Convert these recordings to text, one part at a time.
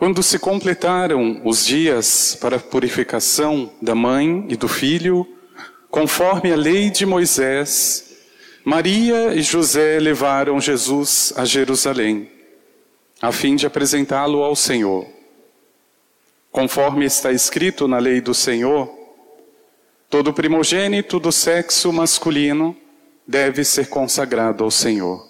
Quando se completaram os dias para a purificação da mãe e do filho, conforme a lei de Moisés, Maria e José levaram Jesus a Jerusalém, a fim de apresentá-lo ao Senhor. Conforme está escrito na lei do Senhor, todo primogênito do sexo masculino deve ser consagrado ao Senhor.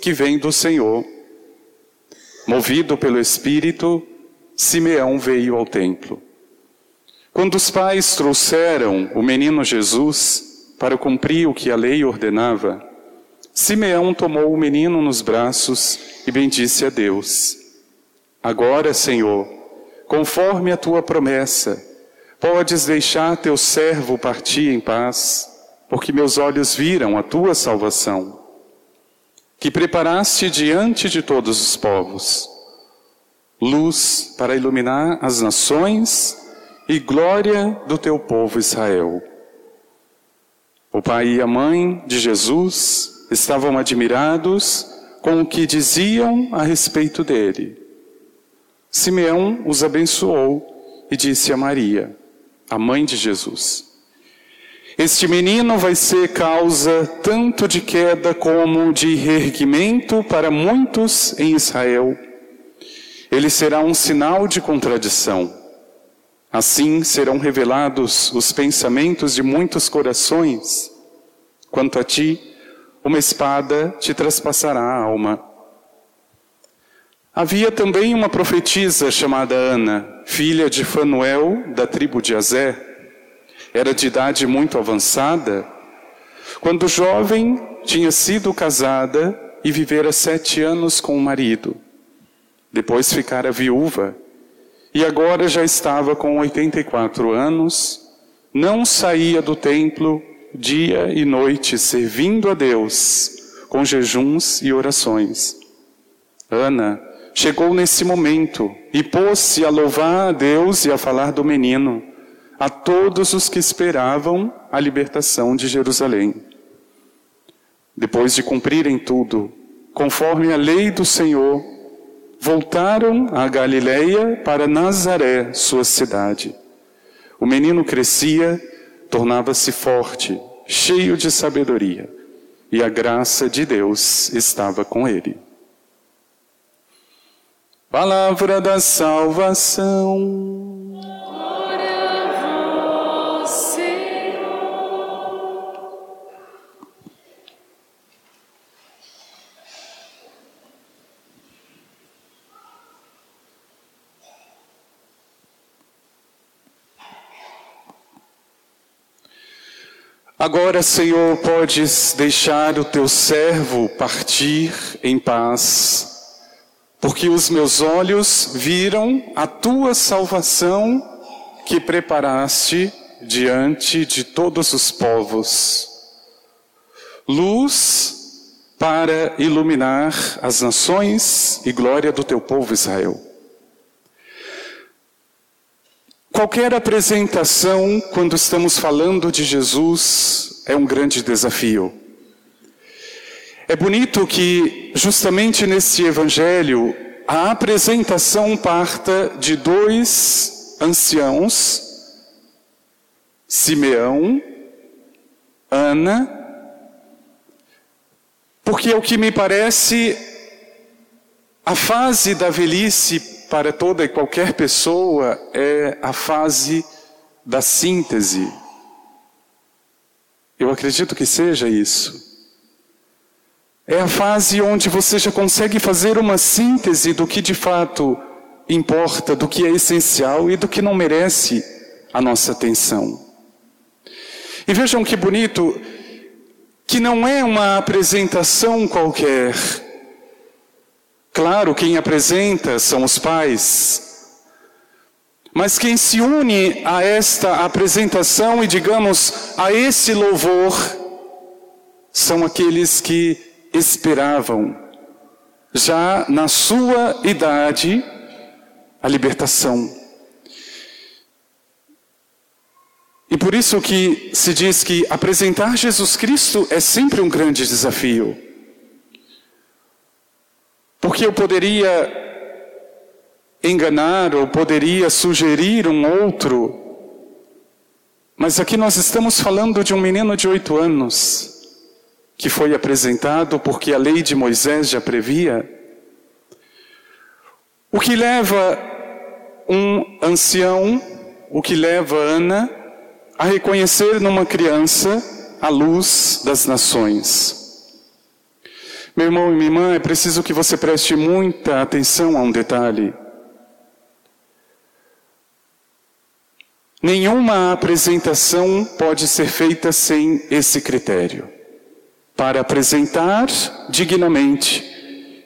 que vem do Senhor. Movido pelo Espírito, Simeão veio ao templo. Quando os pais trouxeram o menino Jesus para cumprir o que a lei ordenava, Simeão tomou o menino nos braços e bendisse a Deus. Agora, Senhor, conforme a tua promessa, podes deixar teu servo partir em paz porque meus olhos viram a tua salvação, que preparaste diante de todos os povos, luz para iluminar as nações e glória do teu povo Israel. O pai e a mãe de Jesus estavam admirados com o que diziam a respeito dele. Simeão os abençoou e disse a Maria, a mãe de Jesus: este menino vai ser causa tanto de queda como de reerguimento para muitos em Israel. Ele será um sinal de contradição. Assim serão revelados os pensamentos de muitos corações. Quanto a ti, uma espada te traspassará a alma. Havia também uma profetisa chamada Ana, filha de Fanuel, da tribo de Azer era de idade muito avançada, quando jovem tinha sido casada e vivera sete anos com o marido. Depois ficara viúva e agora já estava com 84 anos, não saía do templo dia e noite servindo a Deus com jejuns e orações. Ana chegou nesse momento e pôs-se a louvar a Deus e a falar do menino a todos os que esperavam a libertação de Jerusalém. Depois de cumprirem tudo, conforme a lei do Senhor, voltaram a Galiléia para Nazaré, sua cidade. O menino crescia, tornava-se forte, cheio de sabedoria, e a graça de Deus estava com ele. Palavra da salvação. Agora, Senhor, podes deixar o teu servo partir em paz, porque os meus olhos viram a tua salvação que preparaste diante de todos os povos. Luz para iluminar as nações e glória do teu povo Israel. Qualquer apresentação, quando estamos falando de Jesus, é um grande desafio. É bonito que, justamente nesse evangelho, a apresentação parta de dois anciãos, Simeão, Ana, porque o que me parece a fase da velhice para toda e qualquer pessoa é a fase da síntese. Eu acredito que seja isso. É a fase onde você já consegue fazer uma síntese do que de fato importa, do que é essencial e do que não merece a nossa atenção. E vejam que bonito, que não é uma apresentação qualquer. Claro, quem apresenta são os pais, mas quem se une a esta apresentação e, digamos, a esse louvor, são aqueles que esperavam, já na sua idade, a libertação. E por isso que se diz que apresentar Jesus Cristo é sempre um grande desafio. Porque eu poderia enganar ou poderia sugerir um outro. Mas aqui nós estamos falando de um menino de oito anos que foi apresentado porque a lei de Moisés já previa. O que leva um ancião, o que leva Ana a reconhecer numa criança a luz das nações. Meu irmão e minha irmã, é preciso que você preste muita atenção a um detalhe. Nenhuma apresentação pode ser feita sem esse critério. Para apresentar dignamente,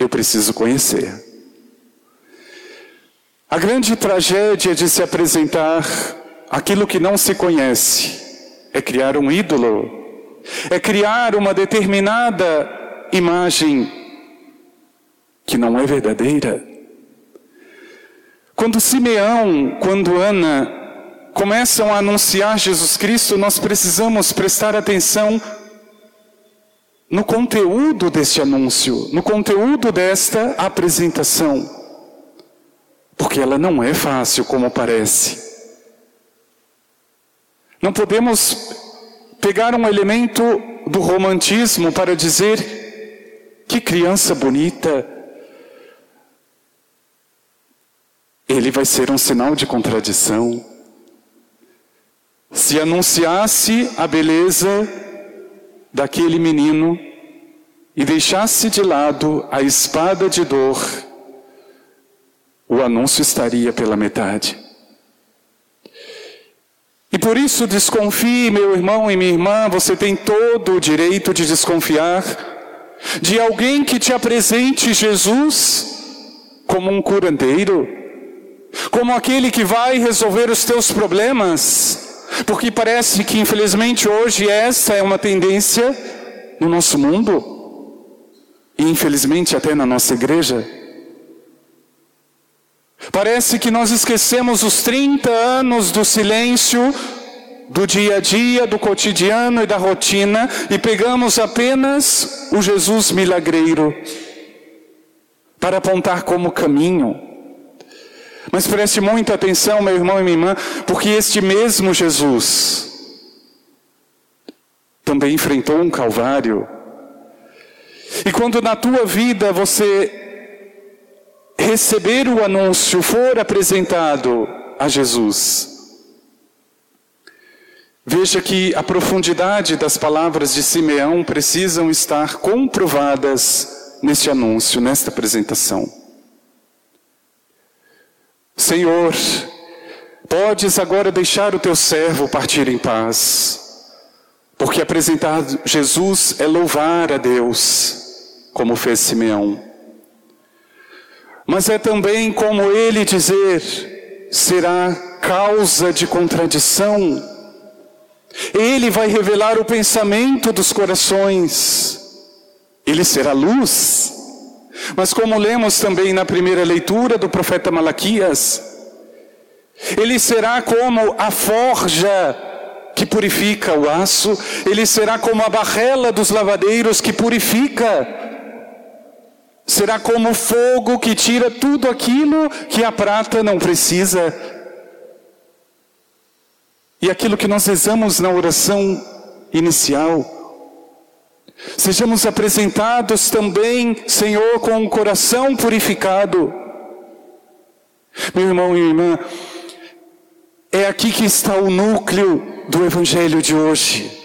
eu preciso conhecer. A grande tragédia de se apresentar aquilo que não se conhece é criar um ídolo, é criar uma determinada imagem que não é verdadeira. Quando Simeão, quando Ana começam a anunciar Jesus Cristo, nós precisamos prestar atenção no conteúdo deste anúncio, no conteúdo desta apresentação. Porque ela não é fácil como parece. Não podemos pegar um elemento do romantismo para dizer que criança bonita. Ele vai ser um sinal de contradição se anunciasse a beleza daquele menino e deixasse de lado a espada de dor, o anúncio estaria pela metade. E por isso desconfie, meu irmão e minha irmã, você tem todo o direito de desconfiar de alguém que te apresente Jesus como um curandeiro, como aquele que vai resolver os teus problemas porque parece que, infelizmente, hoje essa é uma tendência no nosso mundo, e infelizmente até na nossa igreja. Parece que nós esquecemos os 30 anos do silêncio, do dia a dia, do cotidiano e da rotina, e pegamos apenas o Jesus milagreiro para apontar como caminho. Mas preste muita atenção, meu irmão e minha irmã, porque este mesmo Jesus também enfrentou um Calvário. E quando na tua vida você receber o anúncio, for apresentado a Jesus, veja que a profundidade das palavras de Simeão precisam estar comprovadas neste anúncio, nesta apresentação. Senhor, podes agora deixar o teu servo partir em paz, porque apresentar Jesus é louvar a Deus, como fez Simeão. Mas é também como ele dizer, será causa de contradição. Ele vai revelar o pensamento dos corações. Ele será luz. Mas como lemos também na primeira leitura do profeta Malaquias, ele será como a forja que purifica o aço, ele será como a barrela dos lavadeiros que purifica, será como o fogo que tira tudo aquilo que a prata não precisa, e aquilo que nós rezamos na oração inicial. Sejamos apresentados também, Senhor, com um coração purificado. Meu irmão e irmã, é aqui que está o núcleo do Evangelho de hoje.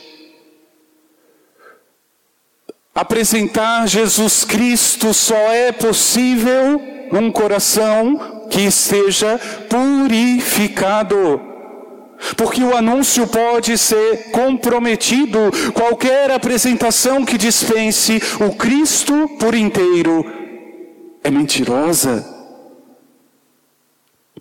Apresentar Jesus Cristo só é possível num coração que esteja purificado. Porque o anúncio pode ser comprometido, qualquer apresentação que dispense o Cristo por inteiro é mentirosa.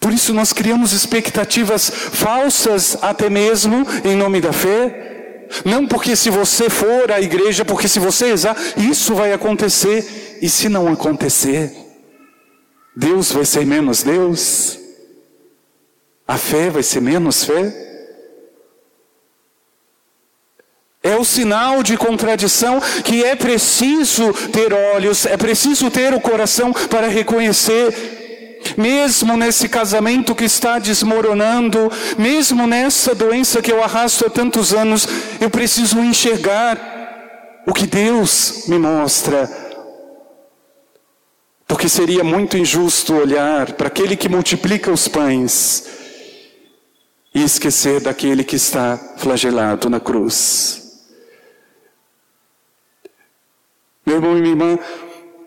Por isso nós criamos expectativas falsas até mesmo em nome da fé. Não porque se você for à igreja, porque se você rezar, isso vai acontecer. E se não acontecer, Deus vai ser menos Deus? A fé vai ser menos fé? É o sinal de contradição que é preciso ter olhos, é preciso ter o coração para reconhecer mesmo nesse casamento que está desmoronando, mesmo nessa doença que eu arrasto há tantos anos, eu preciso enxergar o que Deus me mostra. Porque seria muito injusto olhar para aquele que multiplica os pães e esquecer daquele que está flagelado na cruz. Meu irmão e minha irmã,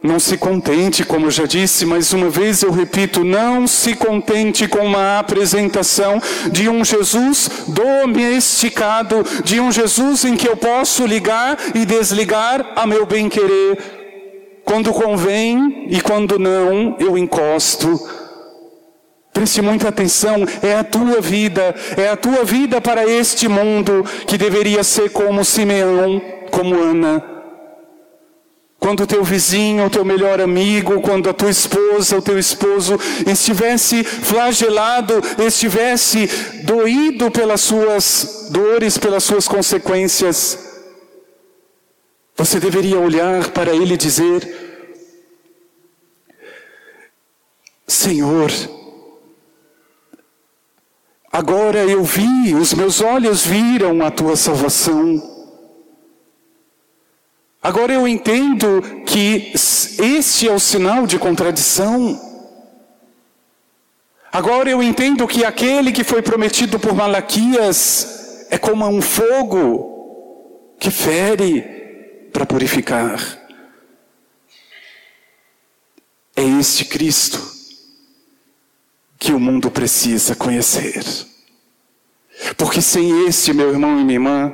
não se contente, como eu já disse, mais uma vez eu repito, não se contente com uma apresentação de um Jesus domesticado, de um Jesus em que eu posso ligar e desligar a meu bem-querer. Quando convém e quando não, eu encosto. Preste muita atenção, é a tua vida, é a tua vida para este mundo que deveria ser como Simeão, como Ana. Quando o teu vizinho, o teu melhor amigo, quando a tua esposa, o teu esposo estivesse flagelado, estivesse doído pelas suas dores, pelas suas consequências, você deveria olhar para ele e dizer: Senhor, agora eu vi, os meus olhos viram a tua salvação. Agora eu entendo que este é o sinal de contradição. Agora eu entendo que aquele que foi prometido por Malaquias é como um fogo que fere para purificar. É este Cristo que o mundo precisa conhecer. Porque sem este, meu irmão e minha irmã,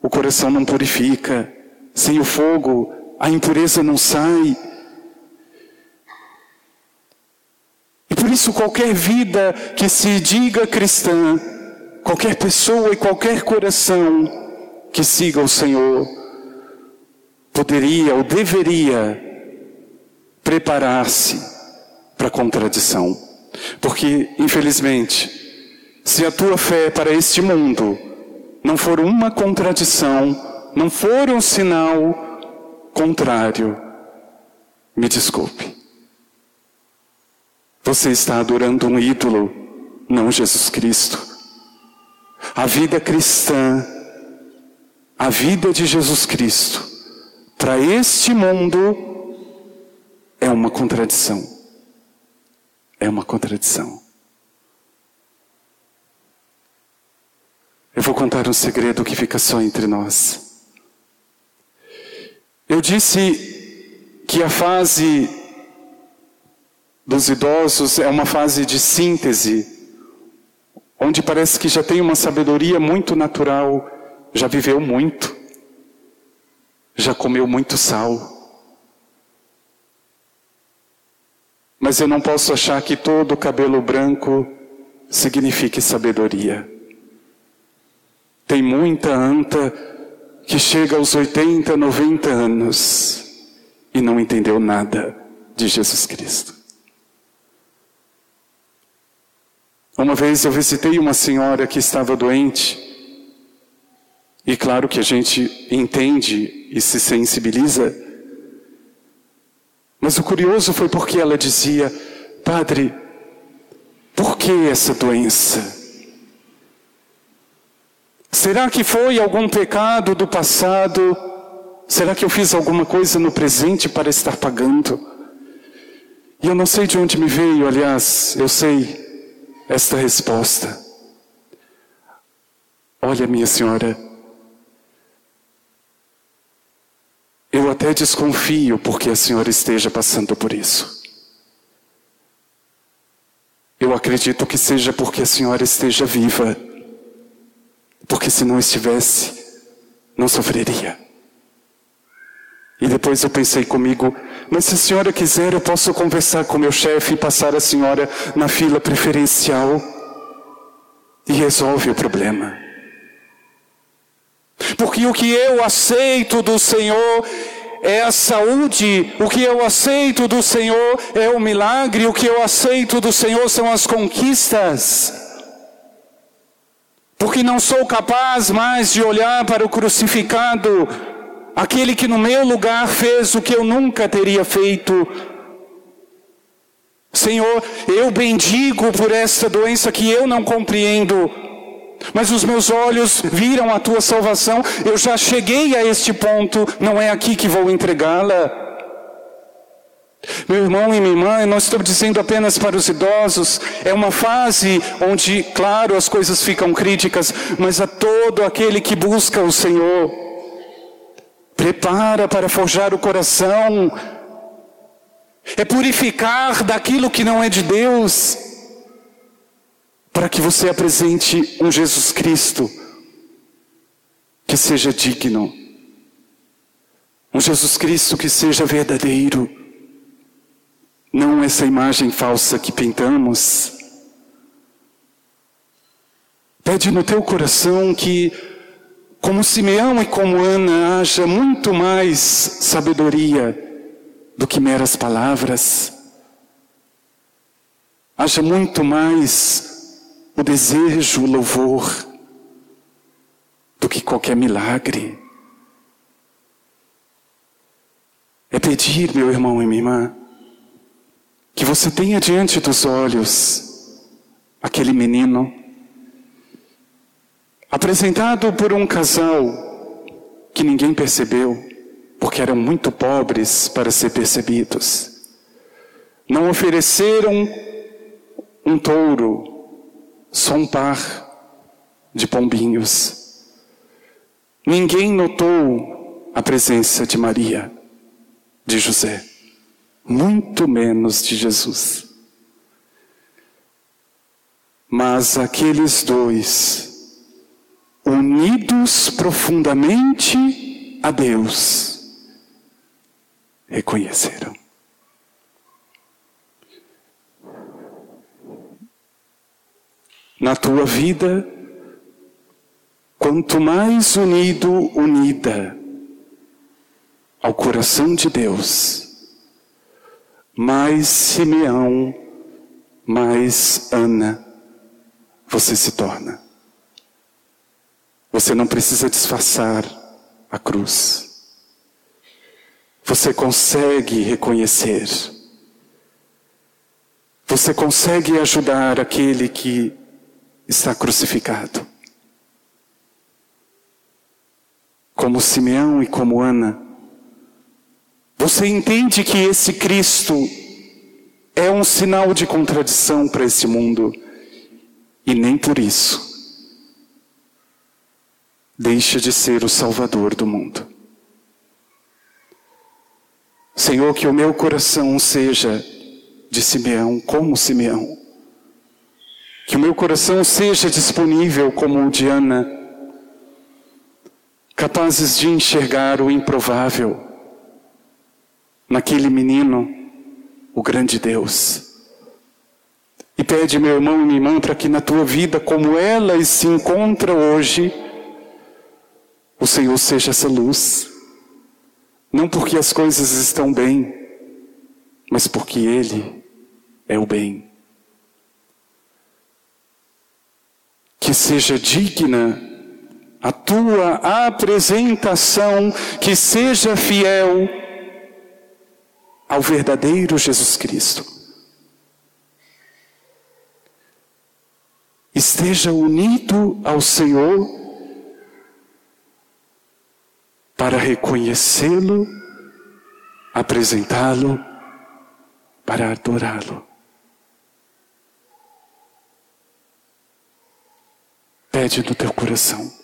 o coração não purifica sem o fogo, a impureza não sai. E por isso, qualquer vida que se diga cristã, qualquer pessoa e qualquer coração que siga o Senhor, poderia ou deveria preparar-se para a contradição. Porque, infelizmente, se a tua fé para este mundo não for uma contradição, não for um sinal contrário, me desculpe. Você está adorando um ídolo, não Jesus Cristo. A vida cristã, a vida de Jesus Cristo, para este mundo, é uma contradição. É uma contradição. Eu vou contar um segredo que fica só entre nós. Eu disse que a fase dos idosos é uma fase de síntese, onde parece que já tem uma sabedoria muito natural, já viveu muito, já comeu muito sal. Mas eu não posso achar que todo cabelo branco signifique sabedoria. Tem muita anta que chega aos 80, 90 anos e não entendeu nada de Jesus Cristo. Uma vez eu visitei uma senhora que estava doente, e claro que a gente entende e se sensibiliza, mas o curioso foi porque ela dizia: Padre, por que essa doença? Será que foi algum pecado do passado? Será que eu fiz alguma coisa no presente para estar pagando? E eu não sei de onde me veio, aliás, eu sei esta resposta. Olha, minha senhora, eu até desconfio porque a senhora esteja passando por isso. Eu acredito que seja porque a senhora esteja viva. Porque se não estivesse, não sofreria. E depois eu pensei comigo, mas se a senhora quiser, eu posso conversar com meu chefe e passar a senhora na fila preferencial e resolve o problema. Porque o que eu aceito do Senhor é a saúde, o que eu aceito do Senhor é o milagre, o que eu aceito do Senhor são as conquistas. Porque não sou capaz mais de olhar para o crucificado aquele que no meu lugar fez o que eu nunca teria feito. Senhor, eu bendigo por esta doença que eu não compreendo, mas os meus olhos viram a tua salvação, eu já cheguei a este ponto, não é aqui que vou entregá-la. Meu irmão e minha irmã, não estou dizendo apenas para os idosos, é uma fase onde, claro, as coisas ficam críticas, mas a todo aquele que busca o Senhor, prepara para forjar o coração, é purificar daquilo que não é de Deus, para que você apresente um Jesus Cristo que seja digno, um Jesus Cristo que seja verdadeiro, não essa imagem falsa que pintamos. Pede no teu coração que como Simeão e como Ana, haja muito mais sabedoria do que meras palavras. Haja muito mais o desejo, o louvor, do que qualquer milagre. É pedir, meu irmão e minha irmã, que você tenha diante dos olhos aquele menino apresentado por um casal que ninguém percebeu, porque eram muito pobres para ser percebidos. Não ofereceram um touro, só um par de pombinhos. Ninguém notou a presença de Maria, de José, muito menos de Jesus. Mas aqueles dois unidos profundamente a Deus, reconheceram. Na tua vida, quanto mais unido, unida ao coração de Deus, mais Simeão, mais Ana você se torna. Você não precisa disfarçar a cruz. Você consegue reconhecer. Você consegue ajudar aquele que está crucificado. Como Simeão e como Ana. Você entende que esse Cristo é um sinal de contradição para esse mundo. E nem por isso deixa de ser o Salvador do mundo. Senhor, que o meu coração seja de Simeão, como Simeão. Que o meu coração seja disponível como o de Ana, capazes de enxergar o improvável naquele menino, o grande Deus. E pede, meu irmão e minha irmã, para que na tua vida, como ela se encontra hoje, o Senhor seja essa luz. Não porque as coisas estão bem, mas porque Ele é o bem. que seja digna a tua apresentação, que seja fiel ao verdadeiro Jesus Cristo. Esteja unido ao Senhor para reconhecê-lo, apresentá-lo, para adorá-lo. Pede no teu coração.